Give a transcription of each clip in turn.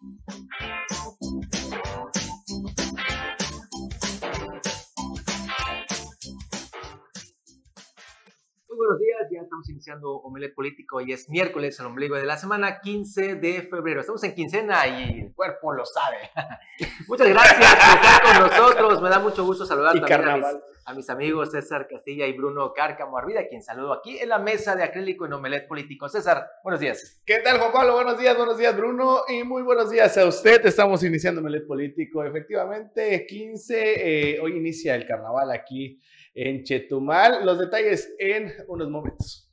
Thank you. Estamos iniciando Omelet Político y es miércoles, el ombligo de la semana, 15 de febrero. Estamos en quincena y el cuerpo lo sabe. Muchas gracias por estar con nosotros, me da mucho gusto saludar también a mis, amigos César Castilla y Bruno Cárcamo Arvida, quien saludo aquí en la mesa de acrílico en Omelet Político. César, buenos días. ¿Qué tal, Juan Pablo? Buenos días, buenos días, Bruno, y muy buenos días a usted. Estamos iniciando Omelet Político, efectivamente, 15, eh, hoy inicia el carnaval aquí en Chetumal. Los detalles en unos momentos.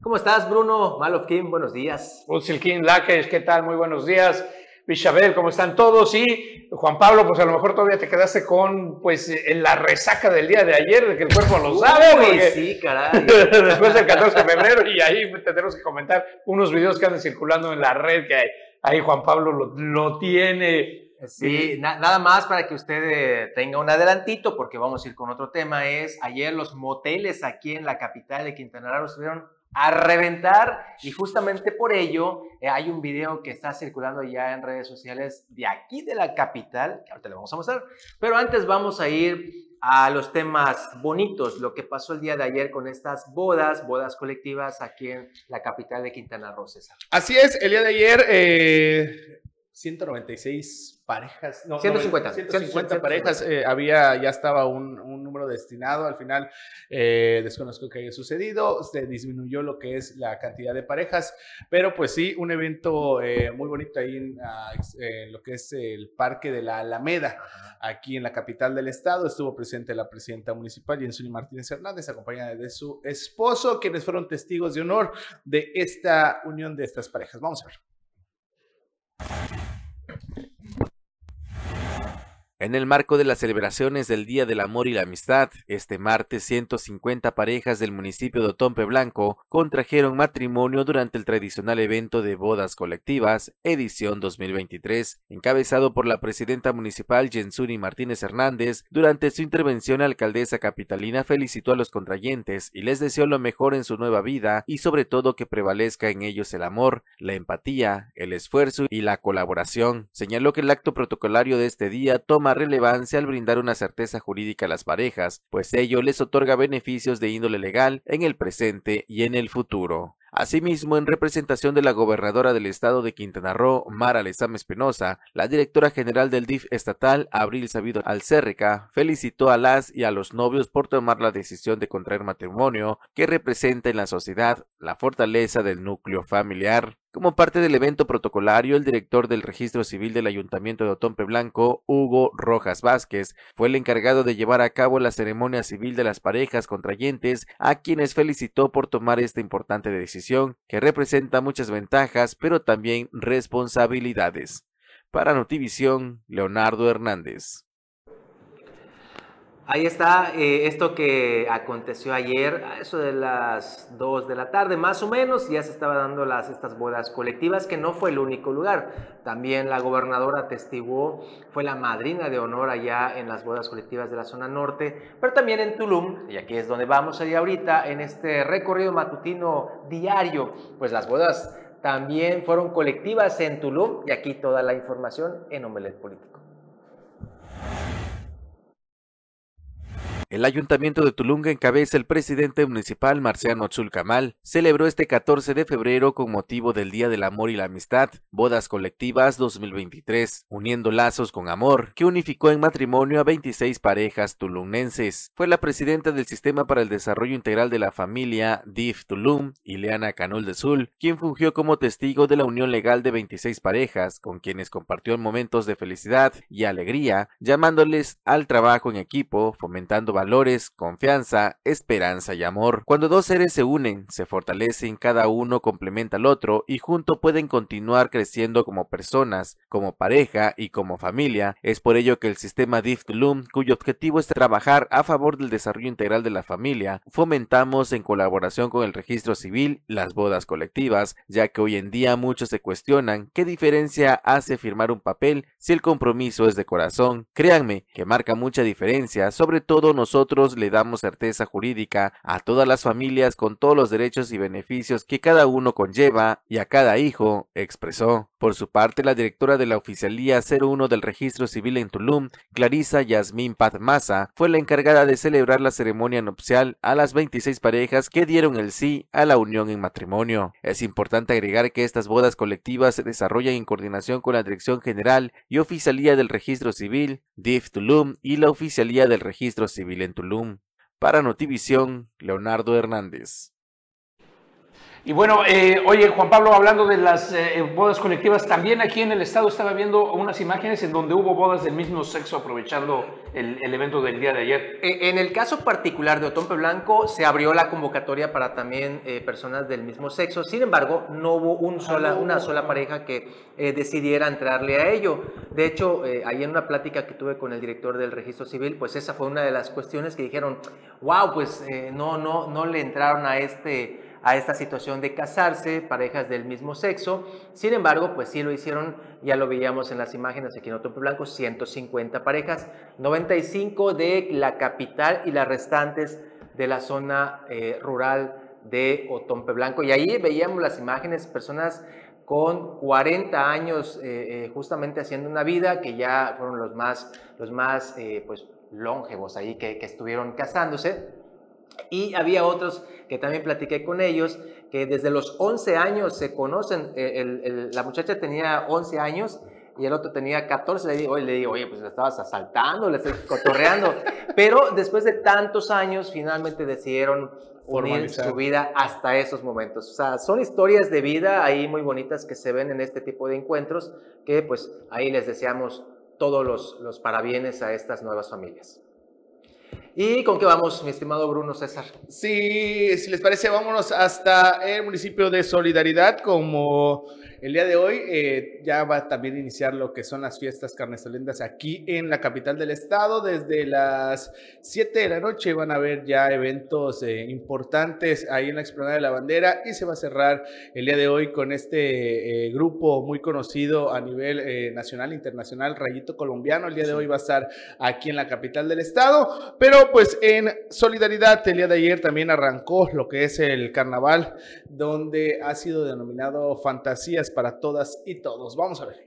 ¿Cómo estás, Bruno? Malofkin, buenos días. Usilkin Laques, ¿qué tal? Muy buenos días. Bichabel, ¿cómo están todos? Y Juan Pablo, pues a lo mejor todavía te quedaste con, pues, en la resaca del día de ayer, de que el cuerpo lo sabe. sí, caray. después del 14 de febrero, y ahí tendremos que comentar unos videos que andan circulando en la red, que ahí Juan Pablo lo, lo tiene Sí, nada más para que usted eh, tenga un adelantito, porque vamos a ir con otro tema, es ayer los moteles aquí en la capital de Quintana Roo estuvieron a reventar y justamente por ello eh, hay un video que está circulando ya en redes sociales de aquí de la capital, que ahorita le vamos a mostrar, pero antes vamos a ir a los temas bonitos, lo que pasó el día de ayer con estas bodas, bodas colectivas aquí en la capital de Quintana Roo, César. Así es, el día de ayer eh, 196 parejas, no, 150, 150, parejas, eh, había, ya estaba un, un, número destinado, al final eh, desconozco que haya sucedido, se disminuyó lo que es la cantidad de parejas, pero pues sí, un evento eh, muy bonito ahí en, ah, en, lo que es el Parque de la Alameda, aquí en la capital del estado, estuvo presente la presidenta municipal, Jensuni Martínez Hernández, acompañada de su esposo, quienes fueron testigos de honor de esta unión de estas parejas. Vamos a ver. En el marco de las celebraciones del Día del Amor y la Amistad, este martes 150 parejas del municipio de Otompe Blanco contrajeron matrimonio durante el tradicional evento de bodas colectivas, edición 2023, encabezado por la presidenta municipal Jensuni Martínez Hernández. Durante su intervención, la alcaldesa capitalina felicitó a los contrayentes y les deseó lo mejor en su nueva vida y sobre todo que prevalezca en ellos el amor, la empatía, el esfuerzo y la colaboración. Señaló que el acto protocolario de este día toma relevancia al brindar una certeza jurídica a las parejas, pues ello les otorga beneficios de índole legal en el presente y en el futuro. Asimismo, en representación de la gobernadora del estado de Quintana Roo, Mara Lezama Espinosa, la directora general del DIF estatal, Abril Sabido Alcérrica, felicitó a las y a los novios por tomar la decisión de contraer matrimonio que representa en la sociedad la fortaleza del núcleo familiar. Como parte del evento protocolario, el director del registro civil del Ayuntamiento de Otompe Blanco, Hugo Rojas Vázquez, fue el encargado de llevar a cabo la ceremonia civil de las parejas contrayentes, a quienes felicitó por tomar esta importante decisión, que representa muchas ventajas, pero también responsabilidades. Para Notivisión, Leonardo Hernández. Ahí está eh, esto que aconteció ayer, a eso de las 2 de la tarde, más o menos, ya se estaba dando las, estas bodas colectivas, que no fue el único lugar. También la gobernadora atestiguó, fue la madrina de honor allá en las bodas colectivas de la zona norte, pero también en Tulum, y aquí es donde vamos allá ahorita, en este recorrido matutino diario, pues las bodas también fueron colectivas en Tulum, y aquí toda la información en Omelet Político. El Ayuntamiento de Tulunga encabeza el presidente municipal Marciano Chulcamal. Celebró este 14 de febrero con motivo del Día del Amor y la Amistad, Bodas Colectivas 2023, uniendo lazos con amor, que unificó en matrimonio a 26 parejas tulunenses. Fue la presidenta del Sistema para el Desarrollo Integral de la Familia, DIF Tulum, Ileana Canul de Sul, quien fungió como testigo de la unión legal de 26 parejas, con quienes compartió momentos de felicidad y alegría, llamándoles al trabajo en equipo, fomentando valores, confianza, esperanza y amor. Cuando dos seres se unen, se fortalecen, cada uno complementa al otro y junto pueden continuar creciendo como personas, como pareja y como familia. Es por ello que el sistema DIF Tulum, cuyo objetivo es trabajar a favor del desarrollo integral de la familia, fomentamos en colaboración con el registro civil las bodas colectivas, ya que hoy en día muchos se cuestionan qué diferencia hace firmar un papel si el compromiso es de corazón. Créanme que marca mucha diferencia, sobre todo nos nosotros le damos certeza jurídica a todas las familias con todos los derechos y beneficios que cada uno conlleva y a cada hijo, expresó. Por su parte, la directora de la Oficialía 01 del Registro Civil en Tulum, Clarisa Yasmín Paz fue la encargada de celebrar la ceremonia nupcial a las 26 parejas que dieron el sí a la unión en matrimonio. Es importante agregar que estas bodas colectivas se desarrollan en coordinación con la Dirección General y Oficialía del Registro Civil, DIF Tulum y la Oficialía del Registro Civil Tulum. Para Notivisión, Leonardo Hernández. Y bueno, eh, oye, Juan Pablo, hablando de las eh, bodas colectivas, también aquí en el estado estaba viendo unas imágenes en donde hubo bodas del mismo sexo aprovechando el, evento del día de ayer. E, en el caso particular de Otompe Blanco, se abrió la convocatoria para también eh, personas del mismo sexo. Sin embargo, no hubo un sola, una sola pareja que decidiera entrarle a ello. De hecho, ahí en una plática que tuve con el director del registro civil, pues esa fue una de las cuestiones que dijeron, wow, pues no, no, no le entraron a este a esta situación de casarse, parejas del mismo sexo. Sin embargo, pues sí lo hicieron, ya lo veíamos en las imágenes aquí en Otompe Blanco, 150 parejas, 95 de la capital y las restantes de la zona eh, rural de Otompe Blanco. Y ahí veíamos las imágenes, personas con 40 años eh, eh, justamente haciendo una vida, que ya fueron los más, los más pues, longevos ahí que estuvieron casándose. Y había otros que también platiqué con ellos, que desde los 11 años se conocen. Eh, la muchacha tenía 11 años y el otro tenía 14. Le digo, le digo oye, pues le estabas asaltando, le estás cotorreando. Pero después de tantos años, finalmente decidieron unir su vida hasta esos momentos. O sea, son historias de vida ahí muy bonitas que se ven en este tipo de encuentros, que pues ahí les deseamos todos los, los parabienes a estas nuevas familias. ¿Y con qué vamos, mi estimado Bruno César? Sí, si les parece, vámonos hasta el municipio de Solidaridad, como el día de hoy eh, ya va a también iniciar lo que son las fiestas carnestolendas aquí en la capital del estado. Desde las 7 de la noche van a haber ya eventos eh, importantes ahí en la explanada de la bandera y se va a cerrar el día de hoy con este eh, grupo muy conocido a nivel nacional e internacional, Rayito Colombiano. El día de hoy va a estar aquí en la capital del estado, pero pues en solidaridad el día de ayer también arrancó lo que es el carnaval, donde ha sido denominado Fantasías para todas y todos. Vamos a ver.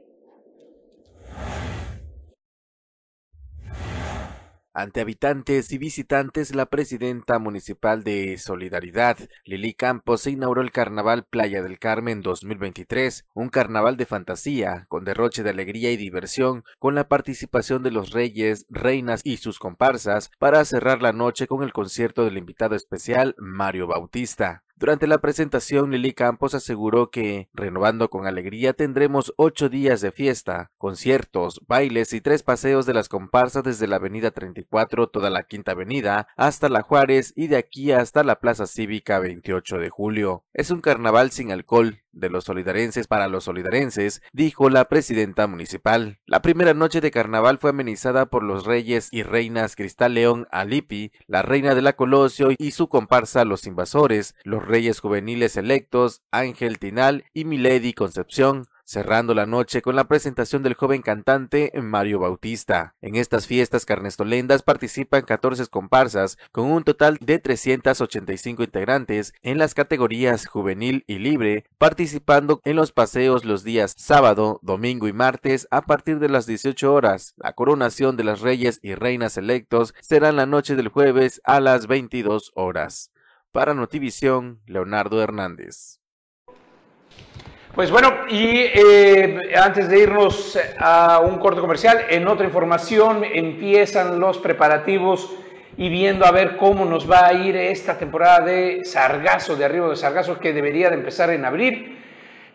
Ante habitantes y visitantes, la presidenta municipal de Solidaridad, Lili Campos, se inauguró el Carnaval Playa del Carmen 2023, un carnaval de fantasía, con derroche de alegría y diversión, con la participación de los reyes, reinas y sus comparsas, para cerrar la noche con el concierto del invitado especial Mario Bautista. Durante la presentación, Lili Campos aseguró que, renovando con alegría, tendremos ocho días de fiesta, conciertos, bailes y tres paseos de las comparsas desde la Avenida 34, toda la Quinta Avenida, hasta la Juárez y de aquí hasta la Plaza Cívica 28 de julio. Es un carnaval sin alcohol, de los solidarenses para los solidarenses, dijo la presidenta municipal. La primera noche de carnaval fue amenizada por los reyes y reinas Cristal León Alipi, la reina de la Colosio y su comparsa Los Invasores, los reyes juveniles electos Ángel Tinal y Milady Concepción, cerrando la noche con la presentación del joven cantante Mario Bautista. En estas fiestas carnestolendas participan 14 comparsas con un total de 385 integrantes en las categorías juvenil y libre, participando en los paseos los días sábado, domingo y martes a partir de las 18 horas. La coronación de las reyes y reinas electos será en la noche del jueves a las 22 horas. Para Notivisión, Leonardo Hernández. Pues bueno, y eh, antes de irnos a un corte comercial, en otra información empiezan los preparativos y viendo a ver cómo nos va a ir esta temporada de sargazo, de arriba de sargazo, que debería de empezar en abril.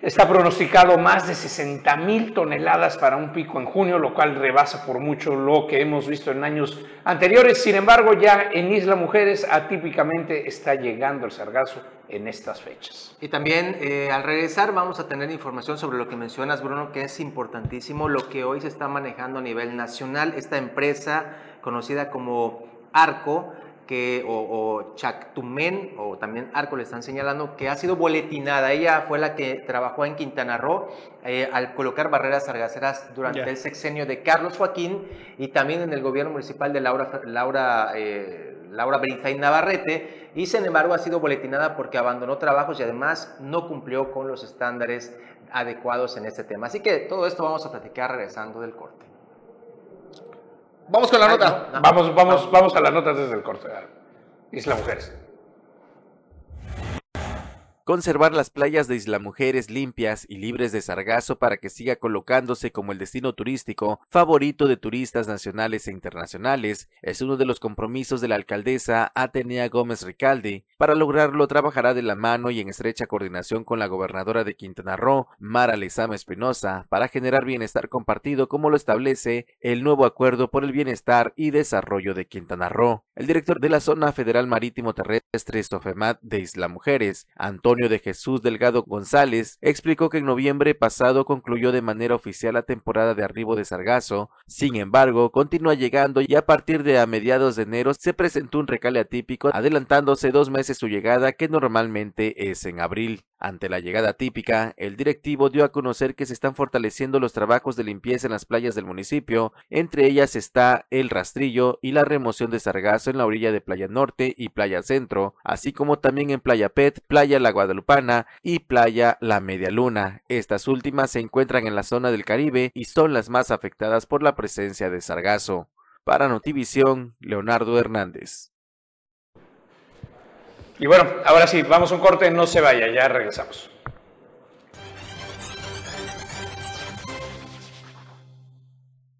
Está pronosticado más de 60 mil toneladas para un pico en junio, lo cual rebasa por mucho lo que hemos visto en años anteriores. Sin embargo, ya en Isla Mujeres atípicamente está llegando el sargazo en estas fechas. Y también eh, al regresar vamos a tener información sobre lo que mencionas, Bruno, que es importantísimo, lo que hoy se está manejando a nivel nacional. Esta empresa conocida como Arco que, o, o Chactumén, o también Arco le están señalando, que ha sido boletinada. Ella fue la que trabajó en Quintana Roo eh, al colocar barreras sargaceras durante el sexenio de Carlos Joaquín y también en el gobierno municipal de Laura, Laura, eh, Laura Navarrete, y sin embargo ha sido boletinada porque abandonó trabajos y además no cumplió con los estándares adecuados en este tema. Así que todo esto vamos a platicar regresando del corte. Vamos con la nota. Vamos, vamos, vamos a las notas desde el corte. Isla Mujeres. Conservar las playas de Isla Mujeres limpias y libres de sargazo para que siga colocándose como el destino turístico favorito de turistas nacionales e internacionales es uno de los compromisos de la alcaldesa Atenea Gómez Ricalde. Para lograrlo trabajará de la mano y en estrecha coordinación con la gobernadora de Quintana Roo, Mara Lezama Espinosa, para generar bienestar compartido como lo establece el nuevo Acuerdo por el Bienestar y Desarrollo de Quintana Roo. El director de la Zona Federal Marítimo Terrestre Sofemat de Isla Mujeres, Antonio de Jesús Delgado González, explicó que en noviembre pasado concluyó de manera oficial la temporada de arribo de sargazo, sin embargo, continúa llegando y a partir de a mediados de enero se presentó un recale atípico, adelantándose dos meses su llegada que normalmente es en abril. Ante la llegada típica, el directivo dio a conocer que se están fortaleciendo los trabajos de limpieza en las playas del municipio, entre ellas está el rastrillo y la remoción de sargazo en la orilla de Playa Norte y Playa Centro, así como también en Playa Pet, Playa La Guadalupana y Playa La Media Luna. Estas últimas se encuentran en la zona del Caribe y son las más afectadas por la presencia de sargazo. Para Notivisión, Leonardo Hernández. Y bueno, ahora sí, vamos a un corte, no se vaya, ya regresamos.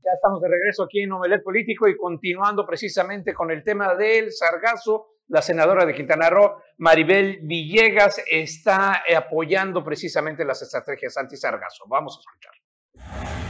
Ya estamos de regreso aquí en Omelet Político y continuando precisamente con el tema del sargazo. La senadora de Quintana Roo, Maribel Villegas, está apoyando precisamente las estrategias anti-sargazo. Vamos a escuchar.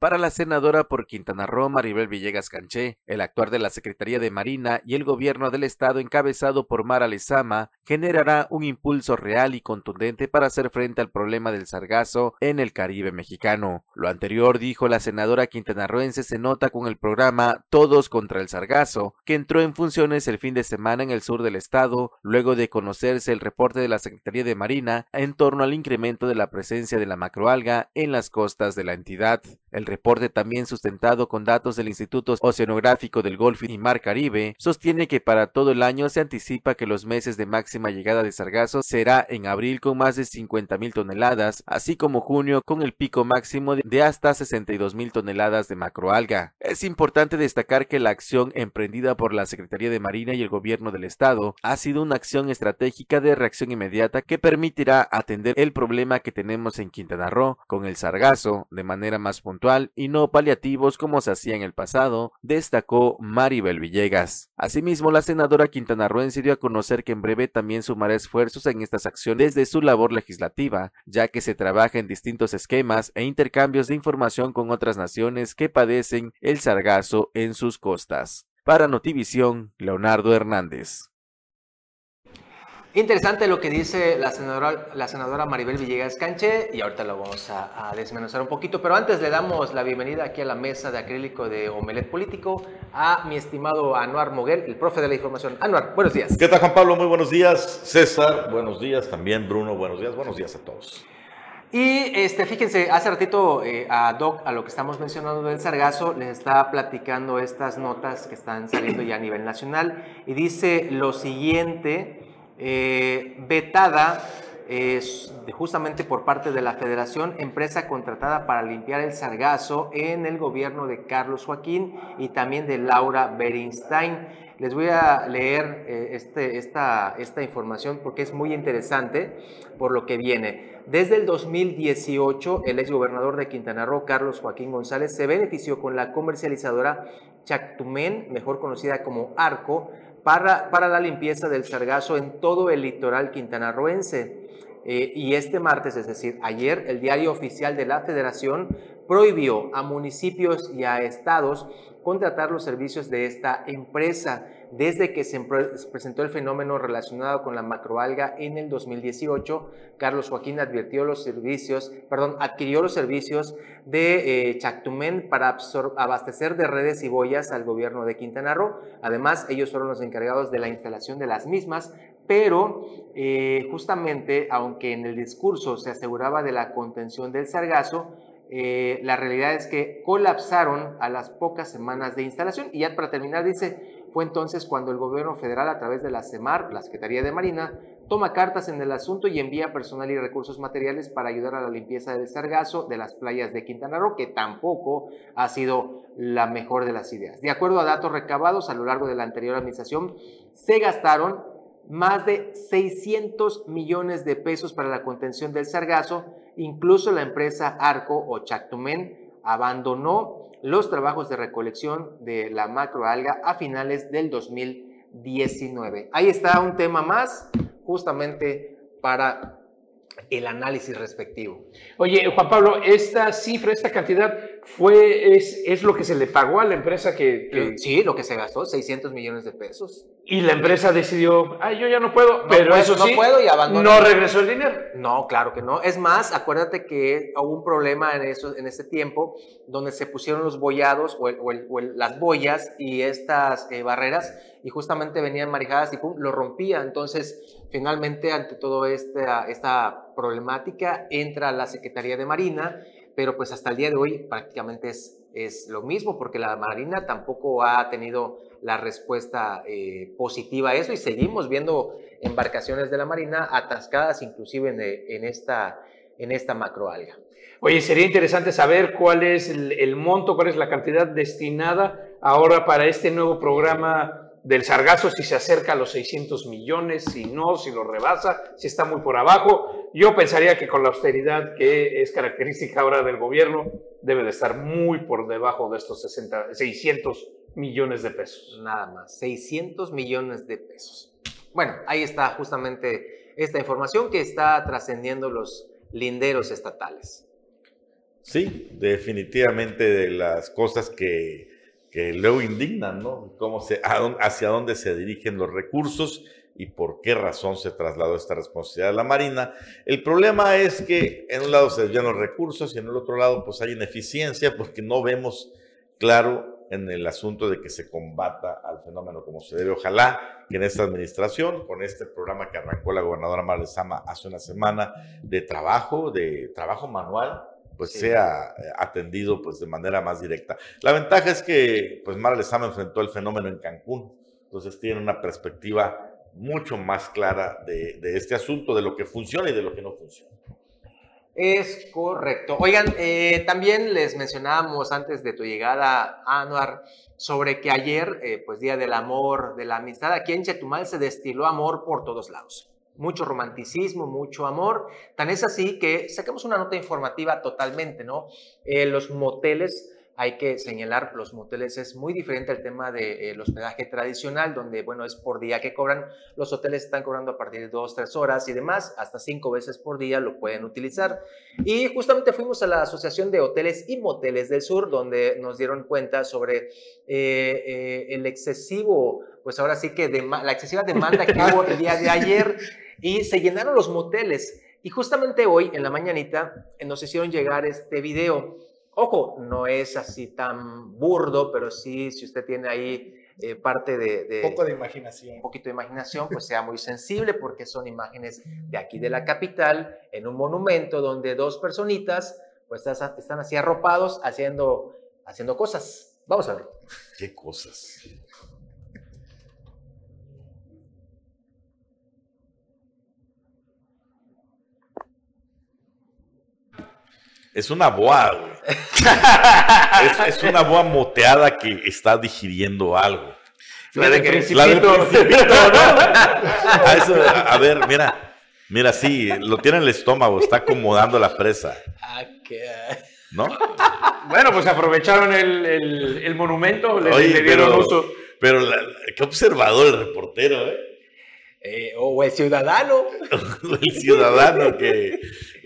Para la senadora por Quintana Roo, Maribel Villegas Canché, el actuar de la Secretaría de Marina y el gobierno del estado encabezado por Mara Lezama generará un impulso real y contundente para hacer frente al problema del sargazo en el Caribe mexicano. Lo anterior, dijo la senadora quintanarroense, se nota con el programa Todos contra el sargazo, que entró en funciones el fin de semana en el sur del estado, luego de conocerse el reporte de la Secretaría de Marina en torno al incremento de la presencia de la macroalga en las costas de la entidad. El reporte también sustentado con datos del Instituto Oceanográfico del Golfo y Mar Caribe sostiene que para todo el año se anticipa que los meses de máxima llegada de sargazo será en abril con más de 50 mil toneladas, así como junio con el pico máximo de hasta 62 mil toneladas de macroalga. Es importante destacar que la acción emprendida por la Secretaría de Marina y el Gobierno del Estado ha sido una acción estratégica de reacción inmediata que permitirá atender el problema que tenemos en Quintana Roo con el sargazo de manera más puntual y no paliativos como se hacía en el pasado, destacó Maribel Villegas. Asimismo, la senadora quintanarroense dio a conocer que en breve también sumará esfuerzos en estas acciones desde su labor legislativa, ya que se trabaja en distintos esquemas e intercambios de información con otras naciones que padecen el sargazo en sus costas. Para Notivisión, Leonardo Hernández. Interesante lo que dice la senadora, la senadora Maribel Villegas Canche y ahorita lo vamos a, desmenuzar un poquito, pero antes le damos la bienvenida aquí a la mesa de acrílico de Omelet Político a mi estimado Anuar Moguel, el profe de la información. Anuar, buenos días. ¿Qué tal Juan Pablo? Muy buenos días. César, buenos días. También Bruno, buenos días. Buenos días a todos. Y este, fíjense, hace ratito eh, a Doc, a lo que estamos mencionando del sargazo, les está platicando estas notas que están saliendo ya a nivel nacional y dice lo siguiente eh, vetada justamente por parte de la Federación, empresa contratada para limpiar el sargazo en el gobierno de Carlos Joaquín y también de Laura Berinstein. Les voy a leer eh, este, esta, esta información porque es muy interesante por lo que viene. Desde el 2018, el exgobernador de Quintana Roo, Carlos Joaquín González, se benefició con la comercializadora Chactumen, mejor conocida como Arco, para, la limpieza del sargazo en todo el litoral quintanarroense. Eh, y este martes, es decir, ayer, el diario oficial de la Federación prohibió a municipios y a estados contratar los servicios de esta empresa desde que se presentó el fenómeno relacionado con la macroalga en el 2018, Carlos Joaquín advirtió los servicios, perdón, adquirió los servicios de eh, Chactumen para abastecer de redes y boyas al gobierno de Quintana Roo. Además, ellos fueron los encargados de la instalación de las mismas, pero eh, justamente, aunque en el discurso se aseguraba de la contención del sargazo, eh, la realidad es que colapsaron a las pocas semanas de instalación. Y ya para terminar, dice, fue entonces cuando el gobierno federal, a través de la CEMAR, la Secretaría de Marina, toma cartas en el asunto y envía personal y recursos materiales para ayudar a la limpieza del sargazo de las playas de Quintana Roo, que tampoco ha sido la mejor de las ideas. De acuerdo a datos recabados a lo largo de la anterior administración, se gastaron más de 600 millones de pesos para la contención del sargazo. Incluso la empresa Arco o Chactumen abandonó los trabajos de recolección de la macroalga a finales del 2019. Ahí está un tema más justamente para el análisis respectivo. Oye, Juan Pablo, esta cifra, esta cantidad fue, es, es lo que se le pagó a la empresa que, Sí, lo que se gastó, 600 millones de pesos. Y la empresa decidió, ay, yo ya no puedo, pero eso sí, no puedo y abandonó. No regresó el dinero. No, claro que no. Es más, acuérdate que hubo un problema en, eso, en ese tiempo donde se pusieron los bollados o, las boyas y estas eh, barreras y justamente venían marijadas y pum, lo rompía. Entonces, finalmente, ante toda esta, esta problemática, entra la Secretaría de Marina pero pues hasta el día de hoy prácticamente es, es lo mismo porque la Marina tampoco ha tenido la respuesta eh, positiva a eso y seguimos viendo embarcaciones de la Marina atascadas inclusive en, en esta, en esta macroalga. Oye, sería interesante saber cuál es el, el monto, cuál es la cantidad destinada ahora para este nuevo programa del sargazo si se acerca a los 600 millones, si no, si lo rebasa, si está muy por abajo. Yo pensaría que con la austeridad que es característica ahora del gobierno, debe de estar muy por debajo de estos 60, 600 millones de pesos. Nada más, 600 millones de pesos. Bueno, ahí está justamente esta información que está trascendiendo los linderos estatales. Sí, definitivamente de las cosas que que luego indignan, ¿no? Cómo se, hacia dónde se dirigen los recursos y por qué razón se trasladó esta responsabilidad a la Marina. El problema es que en un lado se desvían los recursos y en el otro lado pues hay ineficiencia porque no vemos claro en el asunto de que se combata al fenómeno como se debe. Ojalá que en esta administración, con este programa que arrancó la gobernadora Marlesama hace una semana de trabajo, de trabajo manual, pues sea eh, atendido pues de manera más directa. La ventaja es que pues Mara Lezama enfrentó el fenómeno en Cancún, entonces tiene una perspectiva mucho más clara de, este asunto, de lo que funciona y de lo que no funciona. Es correcto. Oigan, eh, también les mencionábamos antes de tu llegada, Anuar, sobre que ayer, eh, pues Día del Amor, de la Amistad, aquí en Chetumal se destiló amor por todos lados mucho romanticismo, mucho amor. Tan es así que sacamos una nota informativa totalmente, ¿no? Eh, los moteles, hay que señalar, los moteles es muy diferente al tema del de, hospedaje tradicional, donde, bueno, es por día que cobran. Los hoteles están cobrando a partir de dos, tres horas y demás, hasta cinco veces por día lo pueden utilizar. Y justamente fuimos a la Asociación de Hoteles y Moteles del Sur, donde nos dieron cuenta sobre eh, eh, el excesivo, pues ahora sí que la excesiva demanda que hubo el día de ayer y se llenaron los moteles. Y justamente hoy, en la mañanita, eh, nos hicieron llegar este video. Ojo, no es así tan burdo, pero sí, si usted tiene ahí eh, parte de, Un poco de imaginación. Un poquito de imaginación, pues sea muy sensible porque son imágenes de aquí de la capital, en un monumento donde dos personitas pues están así arropados haciendo, haciendo cosas. Vamos a ver. ¿Qué cosas? Es una boa, güey. Es, una boa moteada que está digiriendo algo. La de que la del principito, a, ver, mira. Mira, sí, lo tiene en el estómago, está acomodando la presa. Ah, ¿No? Bueno, pues aprovecharon el, el, monumento, le, dieron uso. Pero qué observador el reportero, ¿eh? Eh, o el ciudadano. el ciudadano que,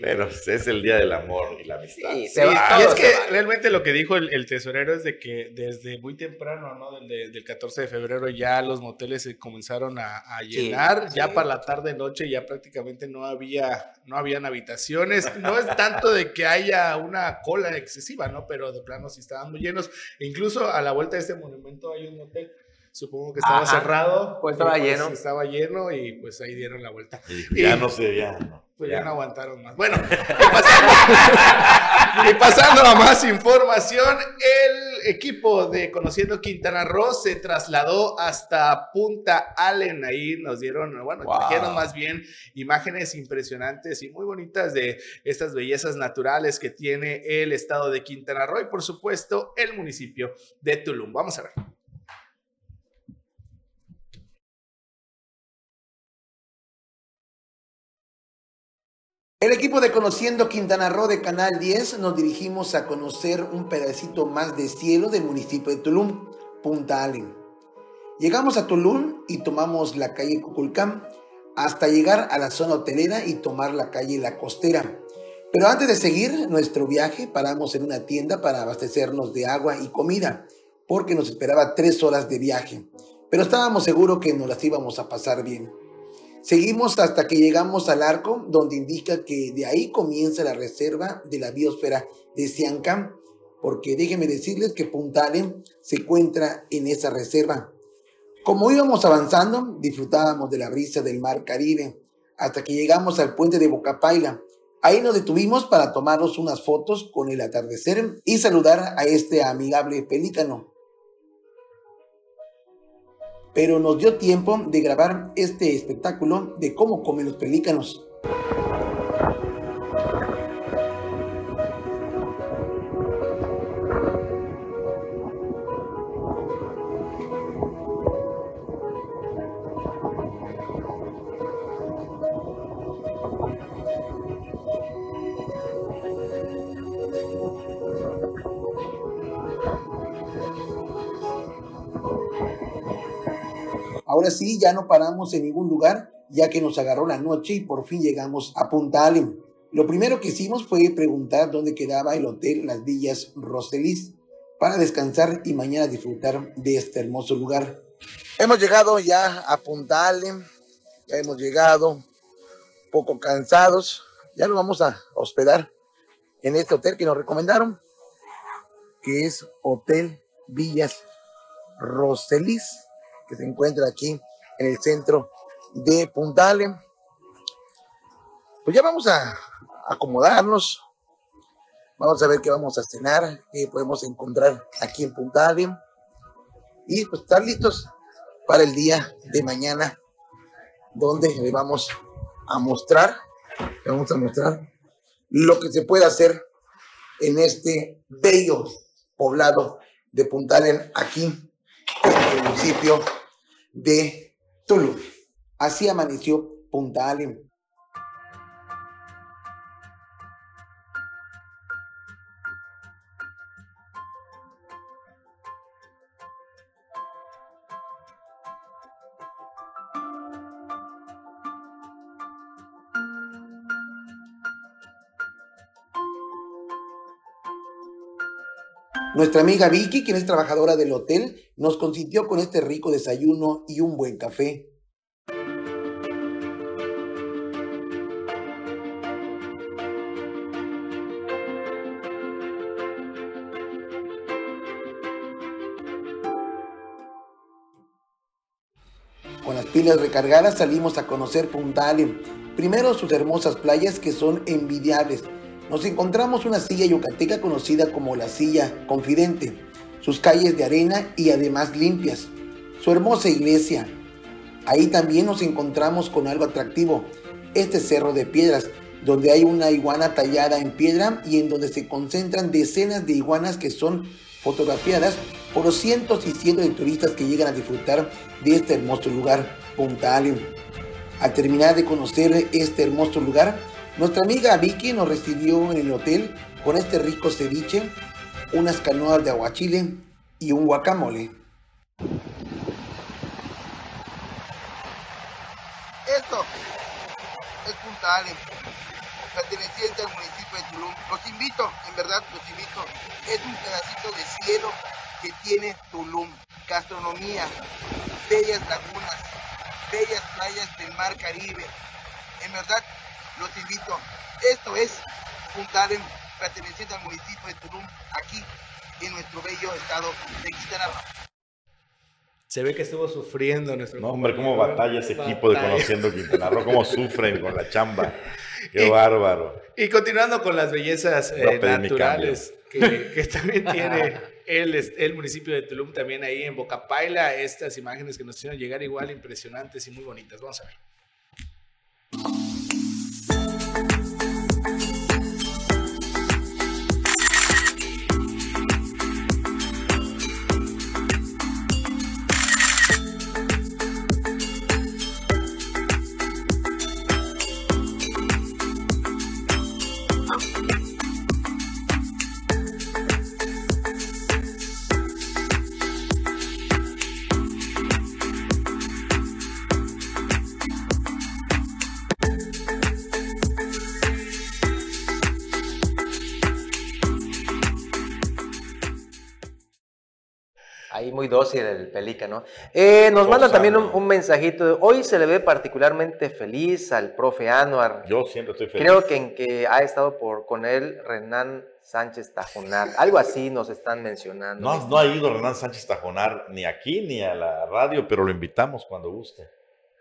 pues, es el día del amor y la amistad. Sí, y es que realmente lo que dijo el, tesorero es de que desde muy temprano, ¿no? Del, del 14 de febrero ya los moteles se comenzaron a, llenar, ya para la tarde noche ya prácticamente no había, no habían habitaciones. No es tanto de que haya una cola excesiva, ¿no? Pero de plano sí estaban muy llenos. E incluso a la vuelta de este monumento hay un hotel supongo que estaba cerrado. Pues estaba pues, lleno. Estaba lleno y pues ahí dieron la vuelta. Y, ya no sé, ya Pues ya. no aguantaron más. Bueno, y pasando, a más información, el equipo de Conociendo Quintana Roo se trasladó hasta Punta Allen. Ahí nos dieron, bueno, trajeron más bien imágenes impresionantes y muy bonitas de estas bellezas naturales que tiene el estado de Quintana Roo y por supuesto el municipio de Tulum. Vamos a ver. El equipo de Conociendo Quintana Roo de Canal 10 nos dirigimos a conocer un pedacito más de cielo del municipio de Tulum, Punta Allen. Llegamos a Tulum y tomamos la calle Cuculcán hasta llegar a la zona hotelera y tomar la calle La Costera. Pero antes de seguir nuestro viaje paramos en una tienda para abastecernos de agua y comida, porque nos esperaba tres horas de viaje. Pero estábamos seguros que nos las íbamos a pasar bien. Seguimos hasta que llegamos al arco, donde indica que de ahí comienza la reserva de la biosfera de Siancam, porque déjenme decirles que Punta Allen se encuentra en esa reserva. Como íbamos avanzando, disfrutábamos de la brisa del mar Caribe, hasta que llegamos al puente de Bocapaila. Ahí nos detuvimos para tomarnos unas fotos con el atardecer y saludar a este amigable pelícano pero nos dio tiempo de grabar este espectáculo de cómo comen los pelícanos. Ahora sí, ya no paramos en ningún lugar, ya que nos agarró la noche y por fin llegamos a Punta Allen. Lo primero que hicimos fue preguntar dónde quedaba el hotel Las Villas Roselis para descansar y mañana disfrutar de este hermoso lugar. Hemos llegado ya a Punta Allen, ya hemos llegado poco cansados, ya nos vamos a hospedar en este hotel que nos recomendaron, que es Hotel Villas Roselis que se encuentra aquí en el centro de Puntale. Pues ya vamos a acomodarnos. Vamos a ver qué vamos a cenar, qué podemos encontrar aquí en Puntale. Y pues estar listos para el día de mañana, donde le vamos a mostrar, vamos a mostrar lo que se puede hacer en este bello poblado de Puntalen aquí el municipio de Tulum. Así amaneció Punta Allen. Nuestra amiga Vicky, quien es trabajadora del hotel, nos consintió con este rico desayuno y un buen café. Con las pilas recargadas salimos a conocer Punta Allen. Primero sus hermosas playas que son envidiables nos encontramos una silla yucateca conocida como la silla confidente, sus calles de arena y además limpias, su hermosa iglesia. Ahí también nos encontramos con algo atractivo, este cerro de piedras, donde hay una iguana tallada en piedra y en donde se concentran decenas de iguanas que son fotografiadas por los cientos y cientos de turistas que llegan a disfrutar de este hermoso lugar, Punta Allen. Al terminar de conocer este hermoso lugar, nuestra amiga Vicky nos recibió en el hotel con este rico ceviche, unas canoas de aguachile y un guacamole. Punta perteneciente al municipio de Tulum. Los invito, en verdad los invito. Es un pedacito de cielo que tiene Tulum. Gastronomía, bellas lagunas, bellas playas del mar Caribe. En verdad los invito. Esto es Punta perteneciente al municipio de Tulum, aquí en nuestro bello estado de Quintana Roo. Se ve que estuvo sufriendo nuestro. No, hombre, cómo batalla ese equipo de Conociendo Quintana Roo, cómo sufren con la chamba. Qué bárbaro. Y continuando con las bellezas eh, naturales que, también tiene el, el municipio de Tulum, también ahí en Bocapaila, estas imágenes que nos hicieron llegar igual impresionantes y muy bonitas. Vamos a ver. Muy dócil el pelícano. Eh, nos manda también un, mensajito. Hoy se le ve particularmente feliz al profe Anuar. Yo siempre estoy feliz. Creo que en que ha estado por, con él Renan Sánchez Tajonar. Algo así nos están mencionando. No, no ha ido Renan Sánchez Tajonar ni aquí ni a la radio, pero lo invitamos cuando guste.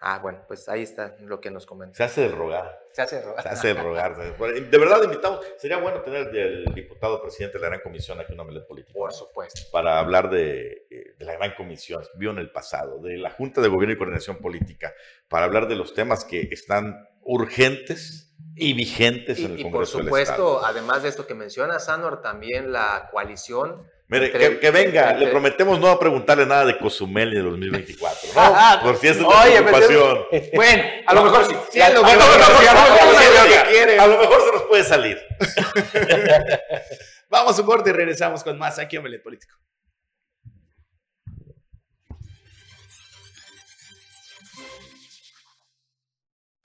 Ah, bueno, pues ahí está lo que nos comenta. Se hace de rogar. Se hace de rogar. Se hace de rogar. De verdad, invitamos. Sería bueno tener el diputado presidente de la Gran Comisión aquí en Omelet Político. Por supuesto. Para hablar de, eh, de, la Gran Comisión, vio en el pasado, de la Junta de Gobierno y Coordinación Política, para hablar de los temas que están urgentes y vigentes en el Congreso. Y por supuesto, además de esto que menciona Sanor, también la coalición Mire, que, venga, le prometemos no preguntarle nada de Cozumel ni de 2024, ¿no? Por si es una preocupación. Bueno, a lo mejor sí. a, lo mejor, se nos puede salir. Vamos a un corte y regresamos con más aquí en Melet Político.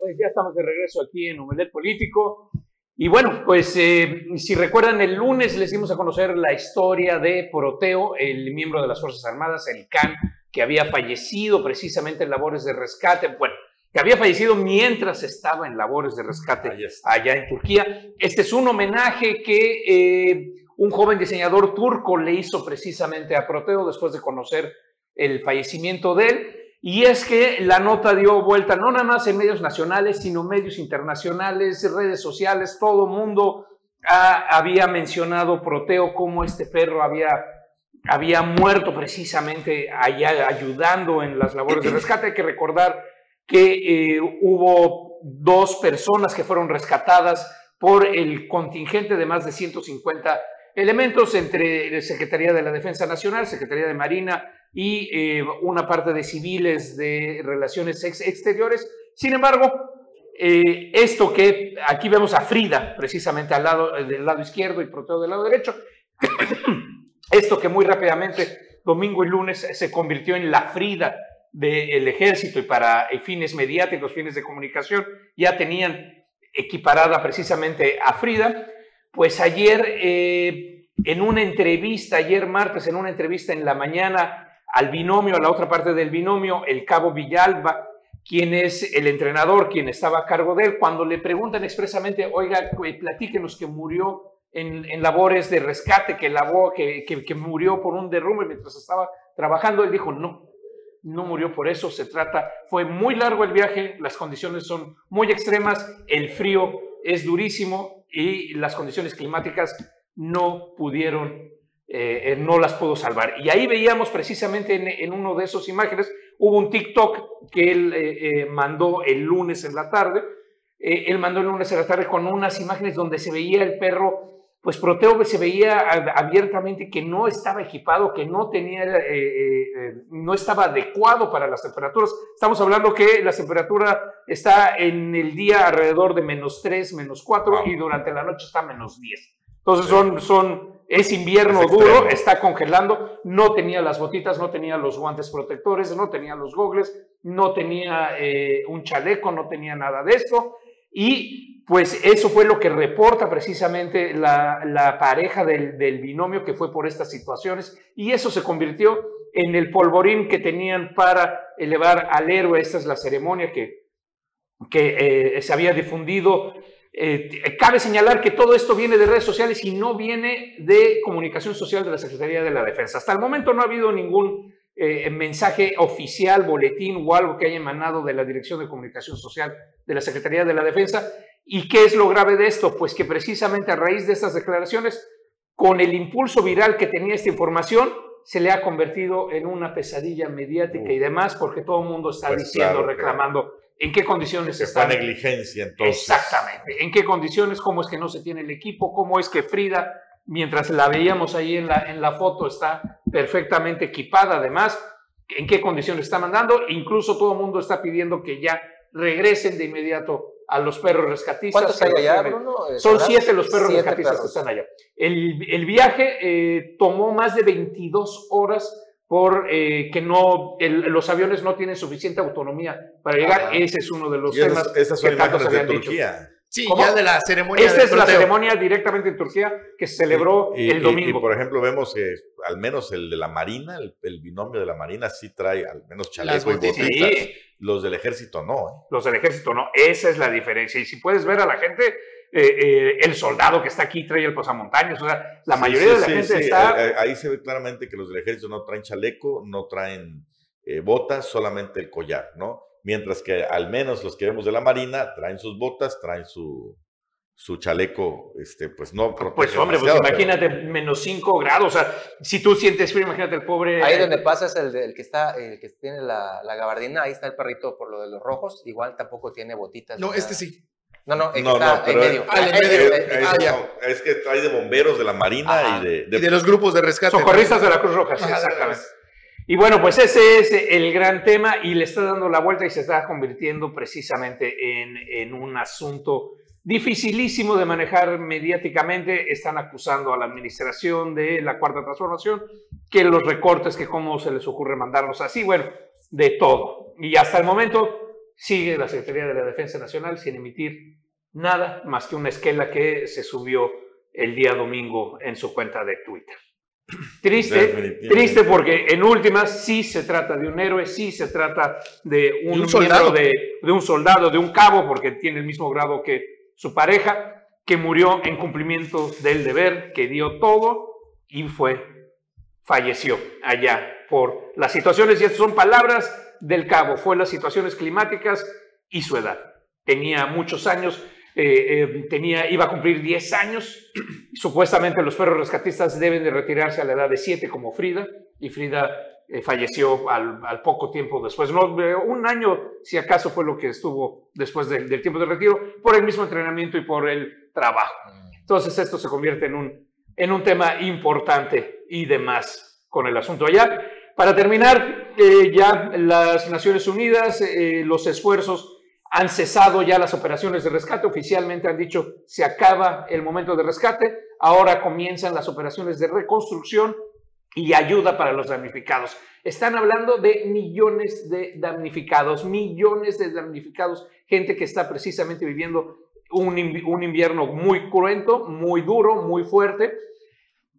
Pues ya estamos de regreso aquí en Omelet Político. Y bueno, pues eh, si recuerdan, el lunes les dimos a conocer la historia de Poroteo, el miembro de las Fuerzas Armadas, el CAN, que había fallecido precisamente en labores de rescate, bueno, que había fallecido mientras estaba en labores de rescate allá en Turquía. Este es un homenaje que eh, un joven diseñador turco le hizo precisamente a Poroteo después de conocer el fallecimiento de él. Y es que la nota dio vuelta no nada más en medios nacionales, sino medios internacionales, redes sociales, todo mundo había mencionado Proteo como este perro había, había muerto precisamente allá ayudando en las labores de rescate. Hay que recordar que eh, hubo dos personas que fueron rescatadas por el contingente de más de 150 elementos entre la Secretaría de la Defensa Nacional, Secretaría de Marina y eh, una parte de civiles de relaciones exteriores. Sin embargo, eh, esto que aquí vemos a Frida, precisamente al lado, del lado izquierdo y Proteo del lado derecho, esto que muy rápidamente, domingo y lunes, se convirtió en la Frida del ejército y para fines mediáticos, fines de comunicación, ya tenían equiparada precisamente a Frida, pues ayer eh, en una entrevista, ayer martes, en una entrevista en la mañana al binomio, a la otra parte del binomio, el cabo Villalba, quien es el entrenador, quien estaba a cargo de él, cuando le preguntan expresamente, oiga, platíquenos que murió en, labores de rescate, que, lavó, que, que, murió por un derrumbe mientras estaba trabajando, él dijo, no, no murió por eso, se trata, fue muy largo el viaje, las condiciones son muy extremas, el frío es durísimo, y las condiciones climáticas no pudieron, eh, eh, no las pudo salvar. Y ahí veíamos precisamente en, en uno de esos imágenes, hubo un TikTok que él eh, mandó el lunes en la tarde, él mandó el lunes en la tarde con unas imágenes donde se veía el perro pues Proteo se veía abiertamente que no estaba equipado, que no tenía, no estaba adecuado para las temperaturas. Estamos hablando que la temperatura está en el día alrededor de menos 3, menos 4 y durante la noche está menos 10. Entonces son, son, es invierno duro, está congelando, no tenía las botitas, no tenía los guantes protectores, no tenía los gogles, no tenía un chaleco, no tenía nada de esto Y pues eso fue lo que reporta precisamente la, pareja del, del, binomio que fue por estas situaciones y eso se convirtió en el polvorín que tenían para elevar al héroe. Esta es la ceremonia que, que eh, se había difundido. Eh, cabe señalar que todo esto viene de redes sociales y no viene de comunicación social de la Secretaría de la Defensa. Hasta el momento no ha habido ningún eh, mensaje oficial, boletín o algo que haya emanado de la Dirección de Comunicación Social de la Secretaría de la Defensa. ¿Y qué es lo grave de esto? Pues que precisamente a raíz de estas declaraciones, con el impulso viral que tenía esta información, se le ha convertido en una pesadilla mediática y demás, porque todo el mundo está pues diciendo, reclamando en qué condiciones está. negligencia entonces. Exactamente. En qué condiciones, cómo es que no se tiene el equipo, cómo es que Frida mientras la veíamos ahí en la, en la foto, está perfectamente equipada además, en qué condiciones está mandando, incluso todo el mundo está pidiendo que ya regresen de inmediato a los perros rescatistas. ¿Cuántos hay allá, Bruno? Son siete los perros rescatistas que están allá. El, el viaje eh, tomó más de 22 horas por eh, que no los aviones no tienen suficiente autonomía para llegar. Ah. Ese es uno de los temas. esas son imágenes de Turquía. Sí, ya de la ceremonia. Esta es la ceremonia directamente en Turquía que se celebró el domingo. Y, por ejemplo, vemos que al menos el de la Marina, el, binomio de la Marina, sí trae al menos chaleco y botitas. Los del ejército no. ¿eh? Los del ejército no. Esa es la diferencia. Y si puedes ver a la gente, eh, eh, el soldado que está aquí trae el posamontaños. O sea, la mayoría de la gente está. Ahí se ve claramente que los del ejército no traen chaleco, no traen botas, solamente el collar, ¿no? Mientras que al menos los que vemos de la Marina traen sus botas, traen su, su chaleco, este, pues no Pues hombre, pues imagínate menos 5 grados, o sea, si tú sientes frío, imagínate el pobre... Ahí donde pasas el, el que está, el que tiene la, la, gabardina, ahí está el perrito por lo de los rojos, igual tampoco tiene botitas. No, este sí. No, no, el está en medio. Ah, en medio. Es, que trae de bomberos de la Marina y de, de, los grupos de rescate. Socorristas de la Cruz Roja, exactamente. Y bueno, pues ese es el gran tema y le está dando la vuelta y se está convirtiendo precisamente en, un asunto dificilísimo de manejar mediáticamente. Están acusando a la administración de la Cuarta Transformación que los recortes, que cómo se les ocurre mandarlos así, bueno, de todo. Y hasta el momento sigue la Secretaría de la Defensa Nacional sin emitir nada más que una esquela que se subió el día domingo en su cuenta de Twitter. Triste, triste porque en últimas sí se trata de un héroe, sí se trata de un, soldado, de, un soldado, de un cabo, porque tiene el mismo grado que su pareja, que murió en cumplimiento del deber, que dio todo y fue, falleció allá por las situaciones, y estas son palabras del cabo, fue las situaciones climáticas y su edad. Tenía muchos años, eh, eh, tenía, iba a cumplir 10 años. Supuestamente los perros rescatistas deben de retirarse a la edad de 7 como Frida, y Frida eh, falleció al, poco tiempo después. No, un año, si acaso, fue lo que estuvo después del, tiempo de retiro, por el mismo entrenamiento y por el trabajo. Entonces esto se convierte en un, en un tema importante y demás con el asunto allá. Para terminar, ya las Naciones Unidas, los esfuerzos han cesado ya las operaciones de rescate, oficialmente han dicho se acaba el momento de rescate, ahora comienzan las operaciones de reconstrucción y ayuda para los damnificados. Están hablando de millones de damnificados, millones de damnificados, gente que está precisamente viviendo un, invierno muy cruento, muy duro, muy fuerte.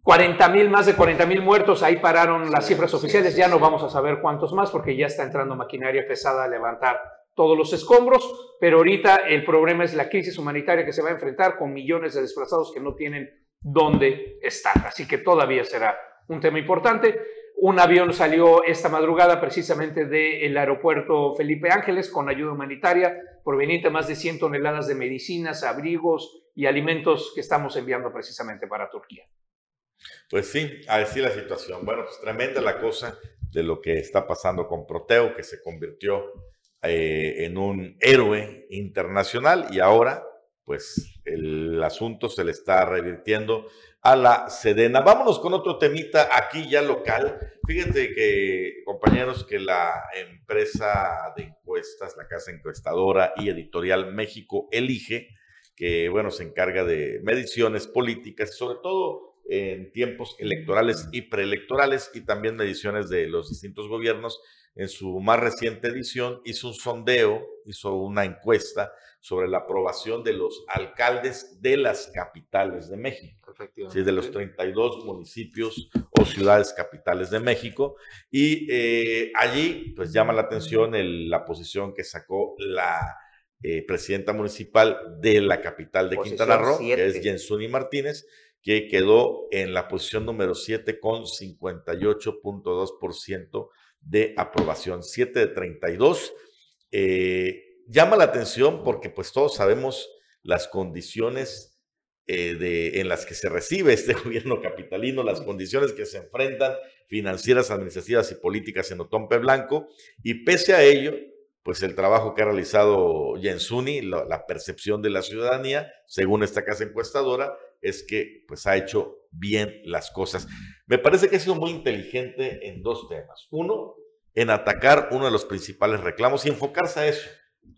40 mil, más de 40 mil muertos, ahí pararon las cifras oficiales, ya no vamos a saber cuántos más porque ya está entrando maquinaria pesada a levantar todos los escombros, pero ahorita el problema es la crisis humanitaria que se va a enfrentar con millones de desplazados que no tienen dónde estar. Así que todavía será un tema importante. Un avión salió esta madrugada precisamente del aeropuerto Felipe Ángeles con ayuda humanitaria proveniente de más de 100 toneladas de medicinas, abrigos y alimentos que estamos enviando precisamente para Turquía. Pues sí, así la situación. Bueno, pues tremenda la cosa de lo que está pasando con Proteo, que se convirtió eh, en un héroe internacional y ahora pues el asunto se le está revirtiendo a la Sedena. Vámonos con otro temita aquí ya local. Fíjate que, compañeros, que la empresa de encuestas, la casa encuestadora y editorial México Elige, que bueno, se encarga de mediciones políticas, sobre todo en tiempos electorales y preelectorales y también mediciones de los distintos gobiernos, en su más reciente edición, hizo un sondeo, hizo una encuesta sobre la aprobación de los alcaldes de las capitales de México, ¿sí? de los 32 municipios o ciudades capitales de México. Y eh, allí, pues llama la atención la posición que sacó la eh, presidenta municipal de la capital de Quintana Roo, que es Jensuni Martínez, que quedó en la posición número 7 con 58.2% de aprobación, 7 de 32. Eh, llama la atención porque pues todos sabemos las condiciones eh, de, en las que se recibe este gobierno capitalino, las condiciones que se enfrentan financieras, administrativas y políticas en Otompe Blanco, y pese a ello, pues el trabajo que ha realizado Jensuni, la, la percepción de la ciudadanía, según esta casa encuestadora, es que pues ha hecho bien las cosas. Me parece que ha sido muy inteligente en dos temas. Uno, en atacar uno de los principales reclamos y enfocarse a eso,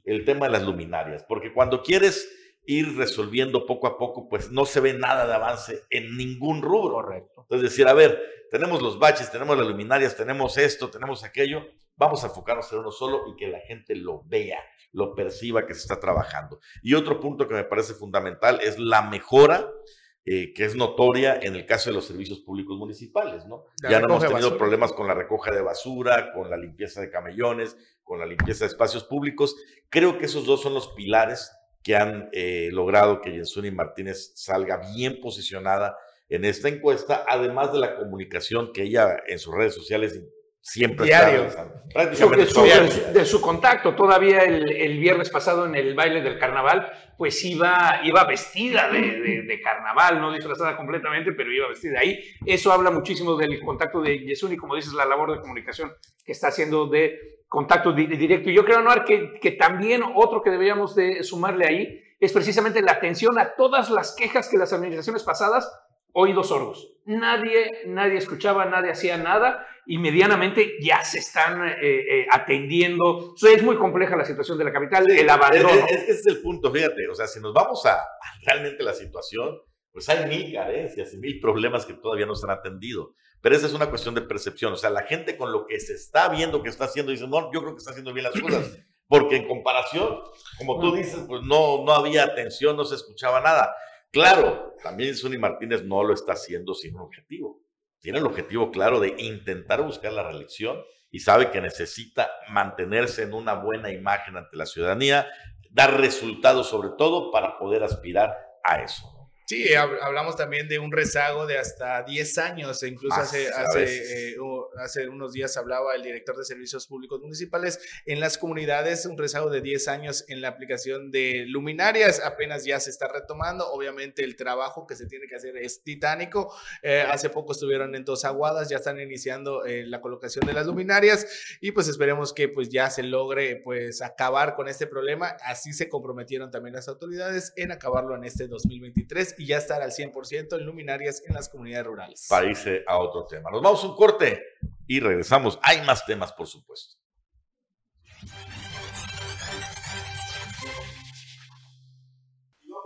el tema de las luminarias, porque cuando quieres ir resolviendo poco a poco, pues no se ve nada de avance en ningún rubro. Correcto. Entonces decir, a ver, tenemos los baches, tenemos las luminarias, tenemos esto, tenemos aquello, vamos a enfocarnos en uno solo y que la gente lo vea, lo perciba que se está trabajando. Y otro punto que me parece fundamental es la mejora eh, que es notoria en el caso de los servicios públicos municipales, ¿no? ya no hemos tenido problemas con la recoja de basura, con la limpieza de camellones, con la limpieza de espacios públicos. Creo que esos dos son los pilares que han eh, logrado que Jensuni Martínez salga bien posicionada en esta encuesta, además de la comunicación que ella en sus redes sociales siempre diario. de, su, de, su, contacto. Todavía el, viernes pasado en el baile del carnaval, pues iba, iba vestida de, carnaval, no disfrazada completamente, pero iba vestida ahí. Eso habla muchísimo del contacto de Yesuni, como dices, la labor de comunicación que está haciendo de contacto directo. Y yo creo, Noar, que, que también otro que deberíamos de sumarle ahí es precisamente la atención a todas las quejas que las administraciones pasadas oídos sordos. Nadie, nadie escuchaba, nadie hacía nada y medianamente ya se están eh, eh, atendiendo. es muy compleja la situación de la capital, el abandono. Es, que ese es el punto, fíjate, o sea, si nos vamos a, realmente la situación, pues hay mil carencias y mil problemas que todavía no se han atendido. Pero esa es una cuestión de percepción. O sea, la gente con lo que se está viendo que está haciendo, dice, no, yo creo que está haciendo bien las cosas. Porque en comparación, como tú dices, pues no, no había atención, no se escuchaba nada. Claro, también Sunny Martínez no lo está haciendo sin un objetivo. Tiene el objetivo claro de intentar buscar la reelección y sabe que necesita mantenerse en una buena imagen ante la ciudadanía, dar resultados sobre todo para poder aspirar a eso. Sí, hablamos también de un rezago de hasta 10 años, e incluso hace, hace, eh, hace, unos días hablaba el director de Servicios Públicos Municipales en las comunidades, un rezago de 10 años en la aplicación de luminarias, apenas ya se está retomando, obviamente el trabajo que se tiene que hacer es titánico, eh, hace poco estuvieron en dos aguadas, ya están iniciando eh, la colocación de las luminarias y pues esperemos que pues ya se logre pues acabar con este problema, así se comprometieron también las autoridades en acabarlo en este 2023 y ya estar al 100% en luminarias en las comunidades rurales. Para irse a otro tema. Nos vamos a un corte y regresamos. Hay más temas, por supuesto.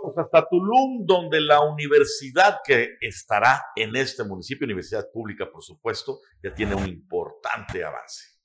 Vamos hasta Tulum, donde la universidad que estará en este municipio, universidad pública, por supuesto, ya tiene un importante avance.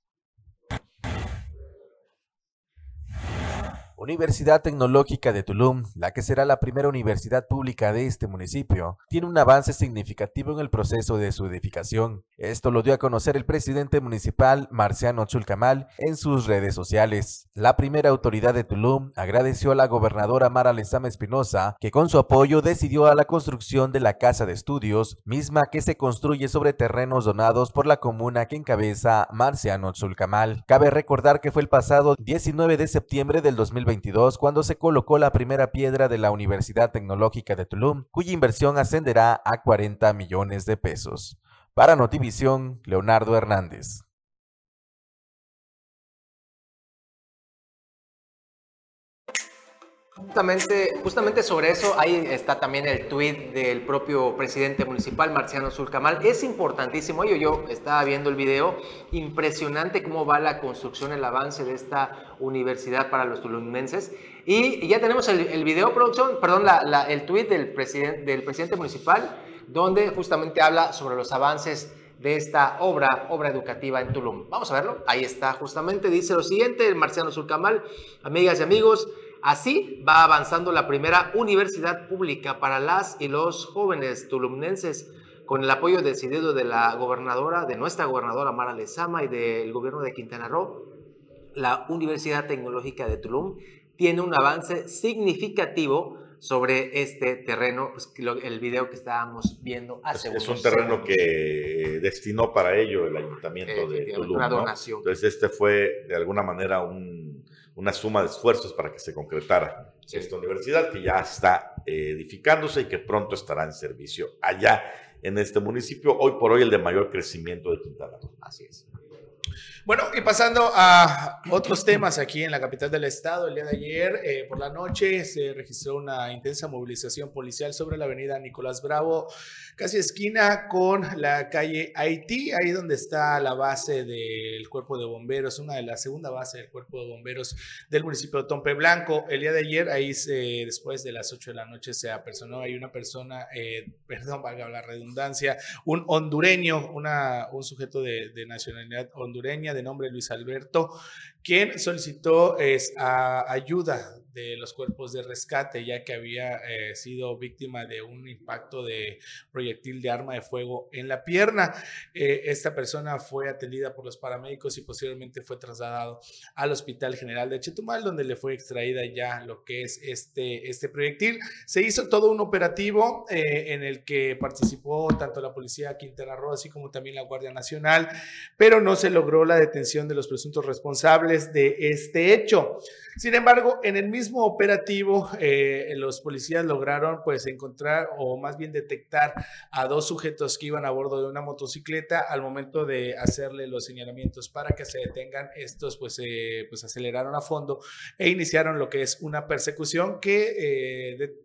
Universidad Tecnológica de Tulum, la que será la primera universidad pública de este municipio, tiene un avance significativo en el proceso de su edificación. Esto lo dio a conocer el presidente municipal Marciano Chulcamal en sus redes sociales. La primera autoridad de Tulum agradeció a la gobernadora Mara Lezama Espinosa, que con su apoyo decidió la construcción de la Casa de Estudios, misma que se construye sobre terrenos donados por la comuna que encabeza Marciano Chulcamal. Cabe recordar que fue el pasado 19 de septiembre del 2020 cuando se colocó la primera piedra de la Universidad Tecnológica de Tulum, cuya inversión ascenderá a 40 millones de pesos. Para Notivisión, Leonardo Hernández. Justamente, justamente sobre eso, ahí está también el tuit del propio presidente municipal, Marciano Zulcamal. Es importantísimo, yo, yo estaba viendo el video, impresionante cómo va la construcción, el avance de esta universidad para los tulumenses. Y, ya tenemos el, video, producción, perdón, el tuit del, presidente del presidente municipal, donde justamente habla sobre los avances de esta obra, obra educativa en Tulum. Vamos a verlo. Ahí está, justamente dice lo siguiente, el marciano Zulcamal, amigas y amigos, así va avanzando la primera universidad pública para las y los jóvenes tulumnenses con el apoyo decidido de la gobernadora, de nuestra gobernadora Mara Lezama y del gobierno de Quintana Roo, la Universidad Tecnológica de Tulum tiene un avance significativo sobre este terreno, pues, el video que estábamos viendo hace Es, es un terreno que destinó para ello el ayuntamiento de Tulum. Una donación. Entonces este fue de alguna manera un, una suma de esfuerzos para que se concretara esta universidad que ya está eh, edificándose y que pronto estará en servicio allá en este municipio, hoy por hoy el de mayor crecimiento de Quintana Roo. Así es. Bueno, y pasando a otros temas aquí en la capital del estado, el día de ayer eh, por la noche se registró una intensa movilización policial sobre la avenida Nicolás Bravo, casi esquina con la calle Haití, ahí donde está la base del cuerpo de bomberos, una de las segunda base del cuerpo de bomberos del municipio de Tompe Blanco. El día de ayer, ahí se, después de las 8 de la noche se apersonó, hay una persona, eh, perdón, valga la redundancia, un hondureño, un sujeto de, de nacionalidad hondureña de nombre Luis Alberto, quien solicitó es, a, ayuda de los cuerpos de rescate, ya que había eh, sido víctima de un impacto de proyectil de arma de fuego en la pierna. Eh, esta persona fue atendida por los paramédicos y posteriormente fue trasladado al Hospital General de Chetumal, donde le fue extraída ya lo que es este, este proyectil. Se hizo todo un operativo eh, en el que participó tanto la Policía Quintana Roo, así como también la Guardia Nacional, pero no se logró la detención de los presuntos responsables de este hecho. Sin embargo, en el mismo operativo, eh, los policías lograron pues encontrar o más bien detectar a dos sujetos que iban a bordo de una motocicleta al momento de hacerle los señalamientos para que se detengan. Estos pues, pues aceleraron a fondo e iniciaron lo que es una persecución que... Eh,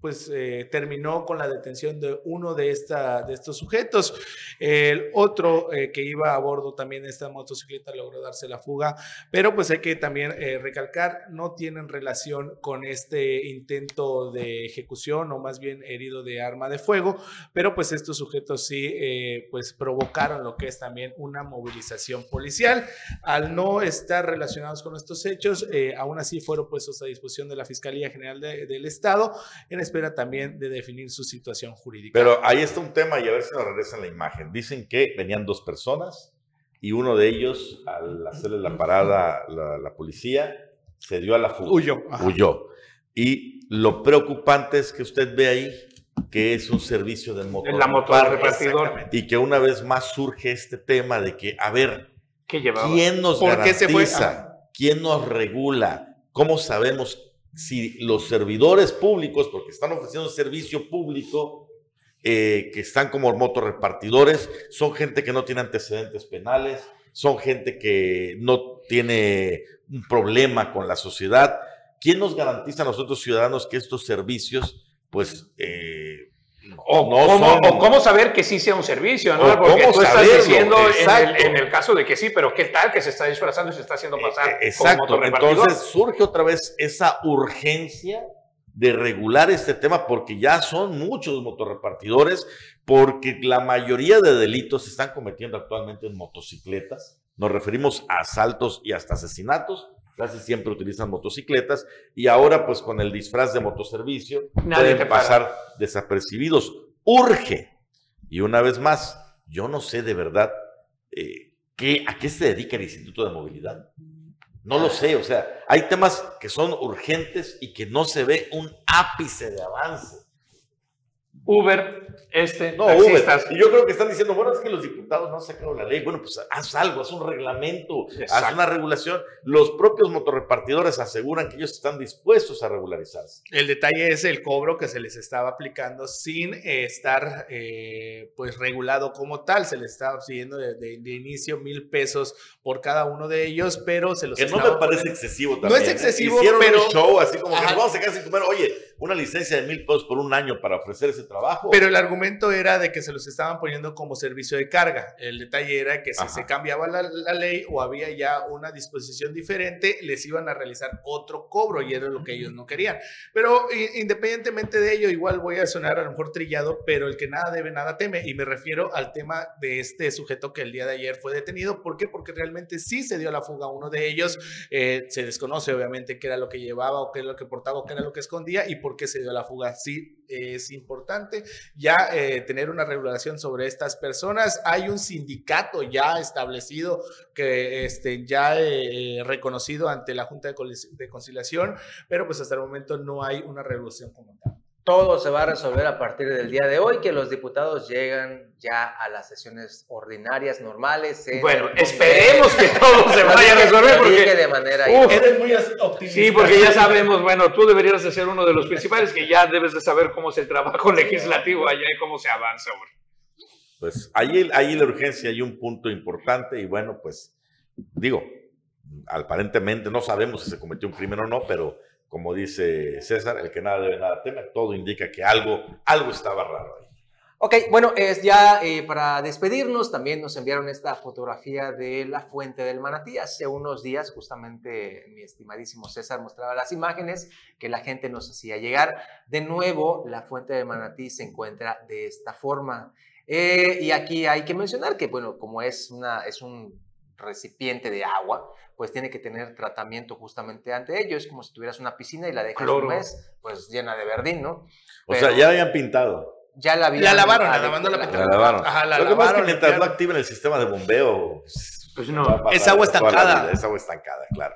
pues eh, terminó con la detención de uno de, esta, de estos sujetos. El otro eh, que iba a bordo también de esta motocicleta logró darse la fuga, pero pues hay que también eh, recalcar, no tienen relación con este intento de ejecución o más bien herido de arma de fuego, pero pues estos sujetos sí pues provocaron lo que es también una movilización policial. Al no estar relacionados con estos hechos, aún así fueron puestos a disposición de la Fiscalía General de, del Estado en espera también de definir su situación jurídica. Pero ahí está un tema y a ver si nos regresan la imagen. Dicen que venían dos personas y uno de ellos, al hacerle la parada la, la policía, se dio a la fuga. Huyó. Huyó. Y lo preocupante es que usted ve ahí que es un servicio de motor. En la motor repartidor. Y que una vez más surge este tema de que, a ver, ¿Qué? ¿quién nos ¿Por qué se fue? garantiza? ¿Quién nos regula? ¿Cómo sabemos si los servidores públicos, porque están ofreciendo servicio público, eh, que están como motorrepartidores, son gente que no tiene antecedentes penales, son gente que no tiene un problema con la sociedad. ¿Quién nos garantiza a nosotros ciudadanos que estos servicios, pues, eh, O, no cómo, son- o cómo saber que sí sea un servicio, ¿no? O Porque cómo tú estás diciendo en el, exacto. en el caso de que sí, pero ¿qué tal que se está disfrazando y se está haciendo pasar Eh, Exacto. Entonces surge otra vez esa urgencia de regular este tema porque ya son muchos motorrepartidores, porque la mayoría de delitos se están cometiendo actualmente en motocicletas. Nos referimos a asaltos y hasta asesinatos. Casi siempre utilizan motocicletas y ahora pues con el disfraz de motoservicio Nadie pueden pasar desapercibidos. Urge. Y una vez más, yo no sé de verdad eh, qué, a qué se dedica el Instituto de Movilidad. No lo sé, o sea, hay temas que son urgentes y que no se ve un ápice de avance. Uber, este, No, taxistas. Uber. Y yo creo que están diciendo, bueno, es que los diputados no han sacado la ley. Bueno, pues haz algo, haz un reglamento, haz una regulación. Los propios motorrepartidores aseguran que ellos están dispuestos a regularizarse. El detalle es el cobro que se les estaba aplicando sin eh, estar eh, pues regulado como tal. Se les estaba pidiendo de, de- de inicio mil pesos por cada uno de ellos, pero se los Que no me parece poniendo- excesivo No también. es ¿eh? excesivo, Hicieron pero- un show así como que vamos a quedar sin comer. Oye, una licencia de mil pesos por un año para ofrecer ese trabajo. Pero el argumento era de que se los estaban poniendo como servicio de carga. El detalle era que si Ajá. se cambiaba la, la ley o había ya una disposición diferente, les iban a realizar otro cobro y era lo que ellos no querían. Pero independientemente de ello, igual voy a sonar a lo mejor trillado, pero el que nada debe, nada teme. Y me refiero al tema de este sujeto que el día de ayer fue detenido. ¿Por qué? Porque realmente sí se dio la fuga a uno de ellos. Eh, se desconoce obviamente qué era lo que llevaba o qué era lo que portaba o qué era lo que escondía y por qué se dio la fuga. Sí, eh, es importante ya eh, tener una regulación sobre estas personas. Hay un sindicato ya establecido que este, ya eh, reconocido ante la Junta de Conciliación, pero pues hasta el momento no hay una regulación como tal. Todo se va a resolver a partir del día de hoy, que los diputados llegan ya a las sesiones ordinarias, normales. en Bueno, esperemos que todo se vaya a resolver porque... de manera Uf, Eres muy optimista. Sí, porque ya sabemos, bueno, tú deberías de ser uno de los principales que ya debes de saber cómo es el trabajo legislativo allá y cómo se avanza. güey. Pues ahí, ahí la urgencia hay un punto importante y bueno, pues digo, aparentemente no sabemos si se cometió un crimen o no, pero como dice César, el que nada debe, nada teme, todo indica que algo, algo estaba raro ahí. Ok, bueno, es ya eh, para despedirnos, también nos enviaron esta fotografía de la fuente del manatí. Hace unos días, justamente, mi estimadísimo César mostraba las imágenes que la gente nos hacía llegar. De nuevo, la fuente del manatí se encuentra de esta forma. Eh, y aquí hay que mencionar que, bueno, como es, una, es un recipiente de agua, pues tiene que tener tratamiento justamente ante ello. Es como si tuvieras una piscina y la dejas Cloro. un mes, pues llena de verdín, ¿no? O sea, ya habían pintado. ya la habían La lavaron, la lavando la La pintaron. lavaron. Ajá, la Lo que pasa es que lavaron, mientras no activen el sistema de bombeo, pues, no, es agua la estancada. Es agua estancada, claro.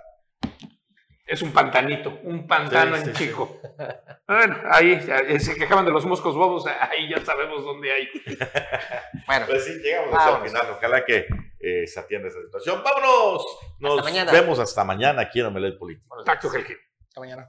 Es un pantanito, un pantano Sí, en sí. chico. Bueno, ahí eh, se quejaban de los moscos bobos, ahí ya sabemos dónde hay. Bueno, Pues sí, llegamos hasta el Vámonos. final. Ojalá que eh, se atienda esta situación. ¡Vámonos! Nos mañana. vemos hasta mañana aquí en Omelet Político. Tacto. Hasta mañana.